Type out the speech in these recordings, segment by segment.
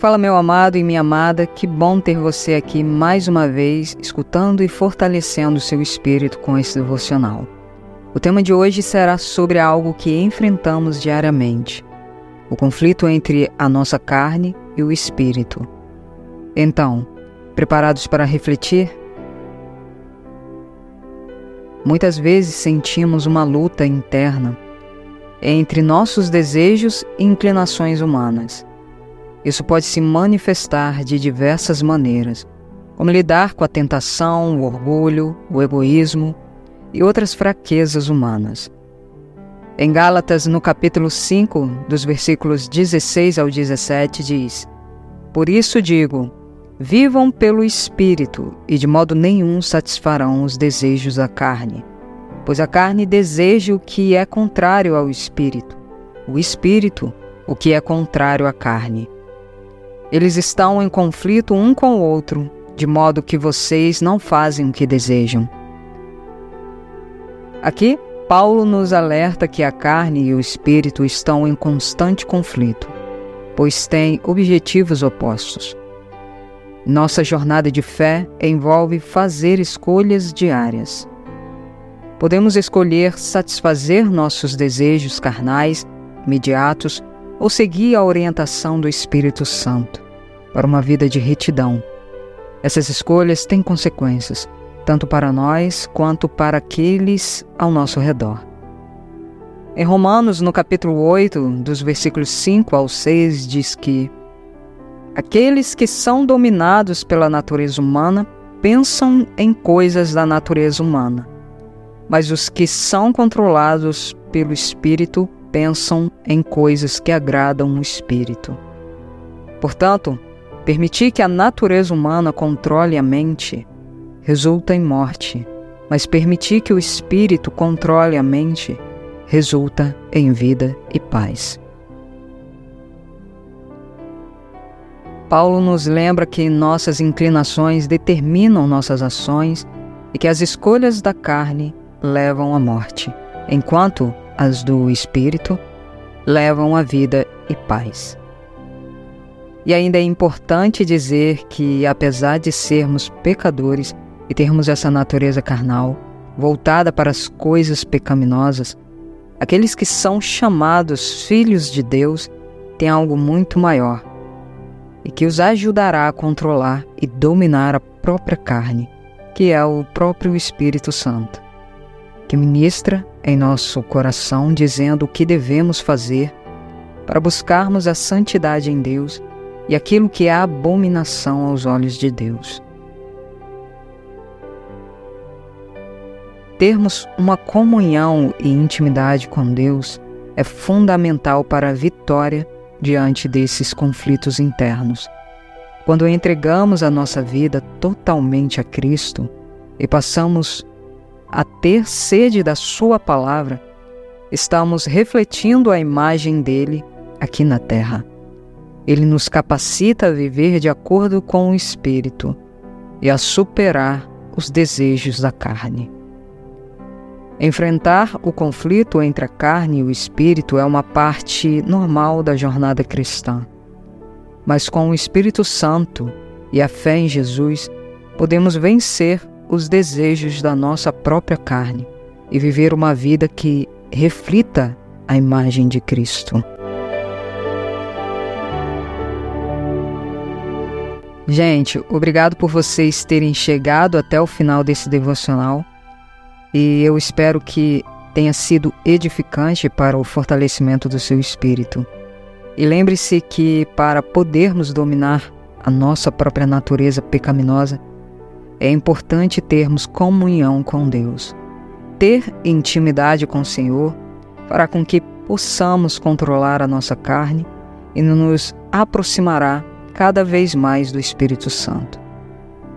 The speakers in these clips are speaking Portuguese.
Fala, meu amado e minha amada, que bom ter você aqui mais uma vez, escutando e fortalecendo o seu espírito com esse devocional. O tema de hoje será sobre algo que enfrentamos diariamente: o conflito entre a nossa carne e o espírito. Então, preparados para refletir? Muitas vezes sentimos uma luta interna entre nossos desejos e inclinações humanas. Isso pode se manifestar de diversas maneiras, como lidar com a tentação, o orgulho, o egoísmo e outras fraquezas humanas. Em Gálatas, no capítulo 5, dos versículos 16 ao 17, diz: Por isso digo, vivam pelo Espírito e de modo nenhum satisfarão os desejos da carne. Pois a carne deseja o que é contrário ao Espírito, o Espírito, o que é contrário à carne. Eles estão em conflito um com o outro, de modo que vocês não fazem o que desejam. Aqui, Paulo nos alerta que a carne e o espírito estão em constante conflito, pois têm objetivos opostos. Nossa jornada de fé envolve fazer escolhas diárias. Podemos escolher satisfazer nossos desejos carnais, imediatos, ou seguir a orientação do Espírito Santo para uma vida de retidão. Essas escolhas têm consequências, tanto para nós quanto para aqueles ao nosso redor. Em Romanos, no capítulo 8, dos versículos 5 ao 6, diz que aqueles que são dominados pela natureza humana pensam em coisas da natureza humana, mas os que são controlados pelo Espírito pensam em coisas que agradam o espírito. Portanto, permitir que a natureza humana controle a mente resulta em morte, mas permitir que o espírito controle a mente resulta em vida e paz. Paulo nos lembra que nossas inclinações determinam nossas ações e que as escolhas da carne levam à morte, enquanto as do espírito, levam a vida e paz. E ainda é importante dizer que, apesar de sermos pecadores e termos essa natureza carnal voltada para as coisas pecaminosas, aqueles que são chamados filhos de Deus têm algo muito maior e que os ajudará a controlar e dominar a própria carne, que é o próprio Espírito Santo que ministra em nosso coração dizendo o que devemos fazer para buscarmos a santidade em Deus e aquilo que é abominação aos olhos de Deus. Termos uma comunhão e intimidade com Deus é fundamental para a vitória diante desses conflitos internos. Quando entregamos a nossa vida totalmente a Cristo e passamos a ter sede da Sua palavra, estamos refletindo a imagem dele aqui na terra. Ele nos capacita a viver de acordo com o Espírito e a superar os desejos da carne. Enfrentar o conflito entre a carne e o espírito é uma parte normal da jornada cristã. Mas com o Espírito Santo e a fé em Jesus, podemos vencer os desejos da nossa própria carne e viver uma vida que reflita a imagem de Cristo. Gente, obrigado por vocês terem chegado até o final desse devocional e eu espero que tenha sido edificante para o fortalecimento do seu espírito. E lembre-se que para podermos dominar a nossa própria natureza pecaminosa, é importante termos comunhão com Deus. Ter intimidade com o Senhor fará com que possamos controlar a nossa carne e nos aproximará cada vez mais do Espírito Santo.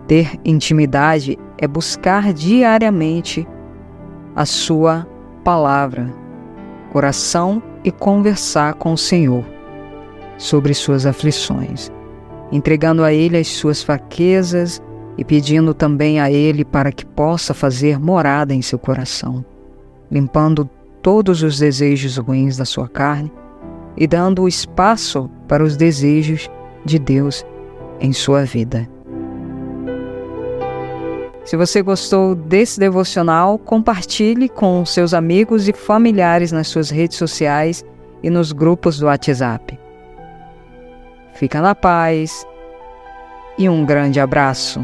Ter intimidade é buscar diariamente a Sua palavra, oração e conversar com o Senhor sobre suas aflições, entregando a Ele as suas fraquezas e pedindo também a Ele para que possa fazer morada em seu coração, limpando todos os desejos ruins da sua carne e dando espaço para os desejos de Deus em sua vida. Se você gostou desse devocional, compartilhe com seus amigos e familiares nas suas redes sociais e nos grupos do WhatsApp. Fica na paz e um grande abraço.